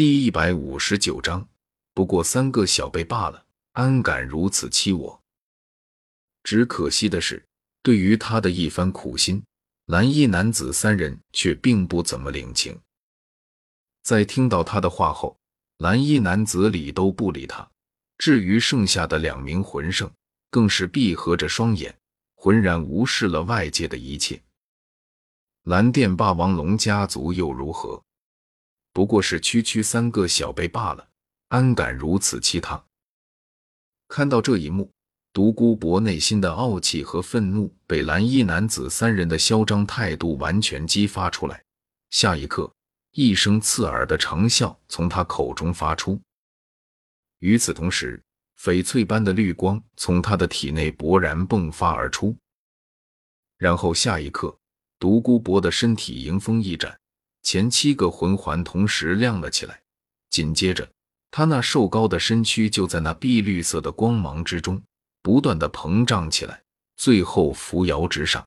第一百五十九章，不过三个小辈罢了，安敢如此欺我？只可惜的是，对于他的一番苦心，蓝衣男子三人却并不怎么领情。在听到他的话后，蓝衣男子理都不理他。至于剩下的两名魂圣，更是闭合着双眼，浑然无视了外界的一切。蓝电霸王龙家族又如何？不过是区区三个小辈罢了，安敢如此欺他？看到这一幕，独孤博内心的傲气和愤怒被蓝衣男子三人的嚣张态度完全激发出来。下一刻，一声刺耳的长啸从他口中发出。与此同时，翡翠般的绿光从他的体内勃然迸发而出。然后下一刻，独孤博的身体迎风一展。前七个魂环同时亮了起来，紧接着，他那瘦高的身躯就在那碧绿色的光芒之中不断的膨胀起来，最后扶摇直上。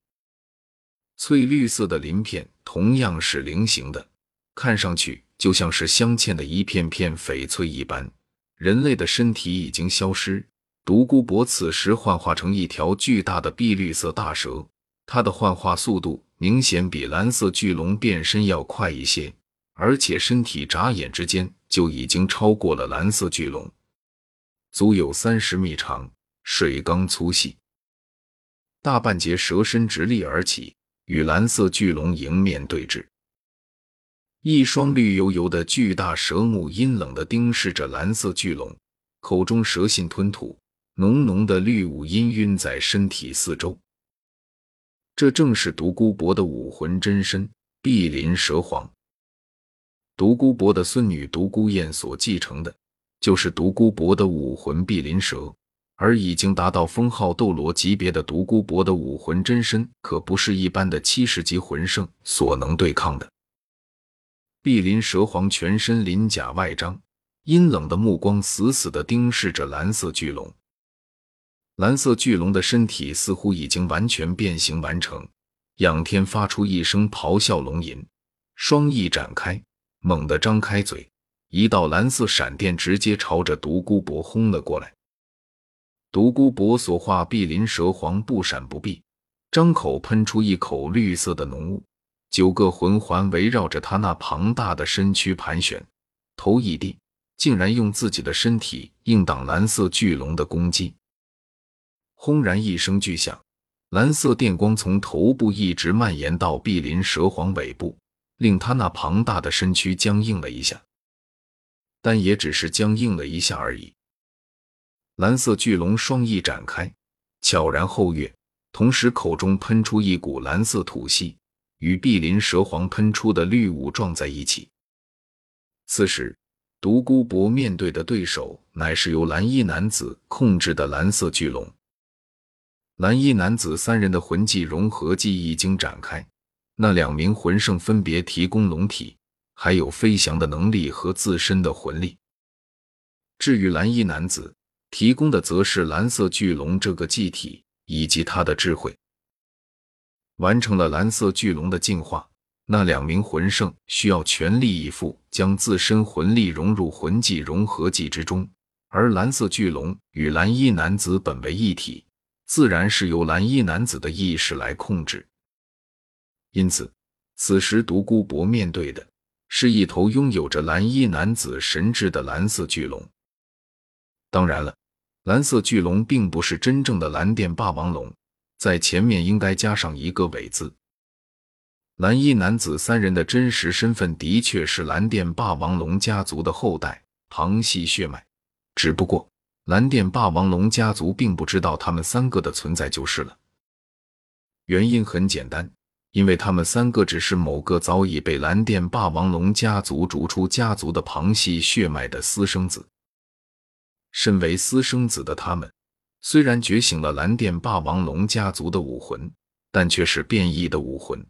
翠绿色的鳞片同样是菱形的，看上去就像是镶嵌的一片片翡翠一般。人类的身体已经消失，独孤博此时幻化成一条巨大的碧绿色大蛇，他的幻化速度。明显比蓝色巨龙变身要快一些，而且身体眨眼之间就已经超过了蓝色巨龙，足有三十米长，水缸粗细，大半截蛇身直立而起，与蓝色巨龙迎面对峙。一双绿油油的巨大蛇目阴冷地盯视着蓝色巨龙，口中蛇信吞吐，浓浓的绿雾氤氲在身体四周。这正是独孤博的武魂真身碧鳞蛇皇。独孤博的孙女独孤雁所继承的，就是独孤博的武魂碧鳞蛇。而已经达到封号斗罗级别的独孤博的武魂真身，可不是一般的七十级魂圣所能对抗的。碧鳞蛇皇全身鳞甲外张，阴冷的目光死死地盯视着蓝色巨龙。蓝色巨龙的身体似乎已经完全变形完成，仰天发出一声咆哮龙吟，双翼展开，猛地张开嘴，一道蓝色闪电直接朝着独孤博轰了过来。独孤博所化碧鳞蛇皇不闪不避，张口喷出一口绿色的浓雾，九个魂环围绕着他那庞大的身躯盘旋，头一低，竟然用自己的身体硬挡蓝色巨龙的攻击。轰然一声巨响，蓝色电光从头部一直蔓延到碧鳞蛇皇尾部，令他那庞大的身躯僵硬了一下，但也只是僵硬了一下而已。蓝色巨龙双翼展开，悄然后跃，同时口中喷出一股蓝色吐息，与碧鳞蛇皇喷出的绿雾撞在一起。此时，独孤博面对的对手乃是由蓝衣男子控制的蓝色巨龙。蓝衣男子三人的魂技融合技已经展开，那两名魂圣分别提供龙体，还有飞翔的能力和自身的魂力。至于蓝衣男子提供的，则是蓝色巨龙这个祭体以及他的智慧。完成了蓝色巨龙的进化，那两名魂圣需要全力以赴将自身魂力融入魂技融合技之中，而蓝色巨龙与蓝衣男子本为一体。自然是由蓝衣男子的意识来控制，因此，此时独孤博面对的是一头拥有着蓝衣男子神智的蓝色巨龙。当然了，蓝色巨龙并不是真正的蓝电霸王龙，在前面应该加上一个“尾”字。蓝衣男子三人的真实身份的确是蓝电霸王龙家族的后代，旁系血脉，只不过。蓝电霸王龙家族并不知道他们三个的存在就是了。原因很简单，因为他们三个只是某个早已被蓝电霸王龙家族逐出家族的旁系血脉的私生子。身为私生子的他们，虽然觉醒了蓝电霸王龙家族的武魂，但却是变异的武魂。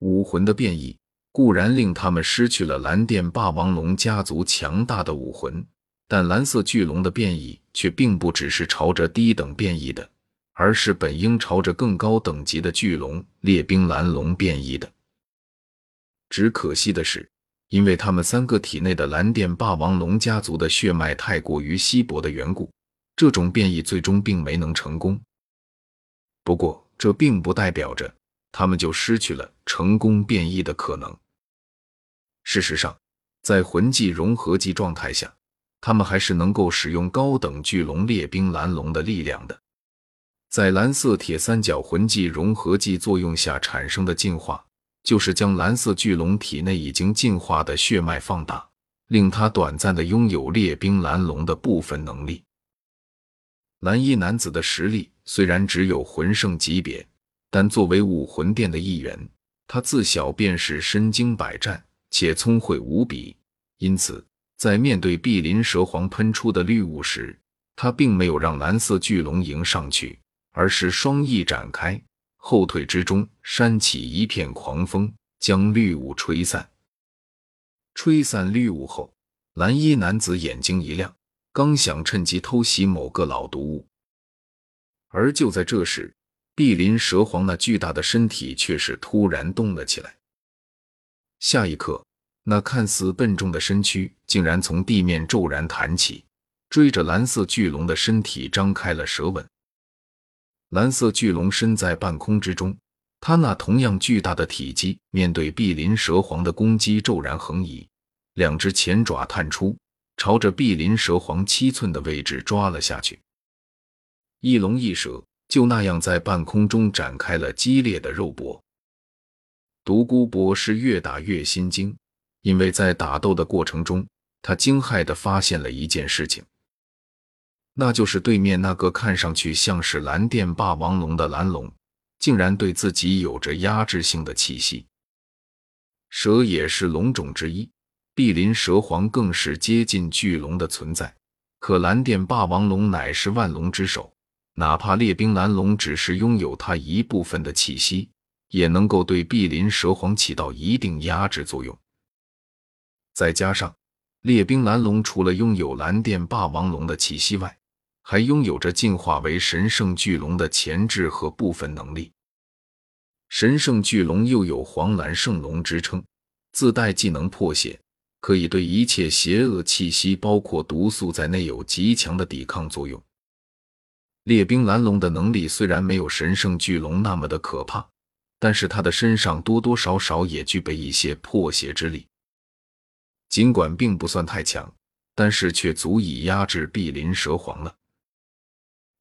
武魂的变异固然令他们失去了蓝电霸王龙家族强大的武魂。但蓝色巨龙的变异却并不只是朝着低等变异的，而是本应朝着更高等级的巨龙列兵蓝龙变异的。只可惜的是，因为他们三个体内的蓝电霸王龙家族的血脉太过于稀薄的缘故，这种变异最终并没能成功。不过，这并不代表着他们就失去了成功变异的可能。事实上，在魂技融合技状态下，他们还是能够使用高等巨龙猎兵蓝龙的力量的。在蓝色铁三角魂技融合技作用下产生的进化。就是将蓝色巨龙体内已经进化的血脉放大，令他短暂的拥有猎兵蓝龙的部分能力。蓝衣男子的实力虽然只有魂圣级别，但作为武魂殿的一员，他自小便是身经百战且聪慧无比。因此，在面对碧鳞蛇皇喷出的绿雾时，他并没有让蓝色巨龙迎上去，而是双翼展开。后退之中，扇起一片狂风，将绿雾吹散。吹散绿雾后，蓝衣男子眼睛一亮，刚想趁机偷袭某个老毒物，而就在这时，碧鳞蛇皇那巨大的身体却是突然动了起来。下一刻，那看似笨重的身躯竟然从地面骤然弹起，追着蓝色巨龙的身体张开了舌吻。蓝色巨龙身在半空之中，它那同样巨大的体积，面对碧鳞蛇皇的攻击骤然横移，两只前爪探出，朝着碧鳞蛇皇七寸的位置抓了下去。一龙一蛇就那样在半空中展开了激烈的肉搏。独孤博士越打越心惊，因为在打斗的过程中，他惊骇地发现了一件事情。那就是对面那个看上去像是蓝电霸王龙的蓝龙，竟然对自己有着压制性的气息。蛇也是龙种之一，碧鳞蛇皇更是接近巨龙的存在。可蓝电霸王龙乃是万龙之首，哪怕列兵蓝龙只是拥有它一部分的气息，也能够对碧鳞蛇皇起到一定压制作用。再加上列兵蓝龙除了拥有蓝电霸王龙的气息外，还拥有着进化为神圣巨龙的潜质和部分能力。神圣巨龙又有黄蓝圣龙之称，自带技能破血，可以对一切邪恶气息，包括毒素在内，有极强的抵抗作用。列兵蓝龙的能力虽然没有神圣巨龙那么的可怕，但是它的身上多多少少也具备一些破邪之力。尽管并不算太强，但是却足以压制碧鳞蛇皇了。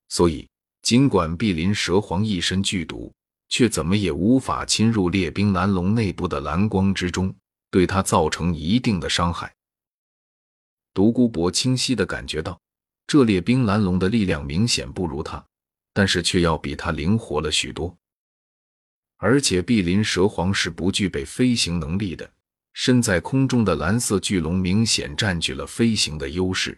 所以，尽管碧鳞蛇皇一身剧毒，却怎么也无法侵入列兵蓝龙内部的蓝光之中，对他造成一定的伤害。独孤博清晰的感觉到，这列兵蓝龙的力量明显不如他，但是却要比他灵活了许多。而且，碧鳞蛇皇是不具备飞行能力的，身在空中的蓝色巨龙明显占据了飞行的优势。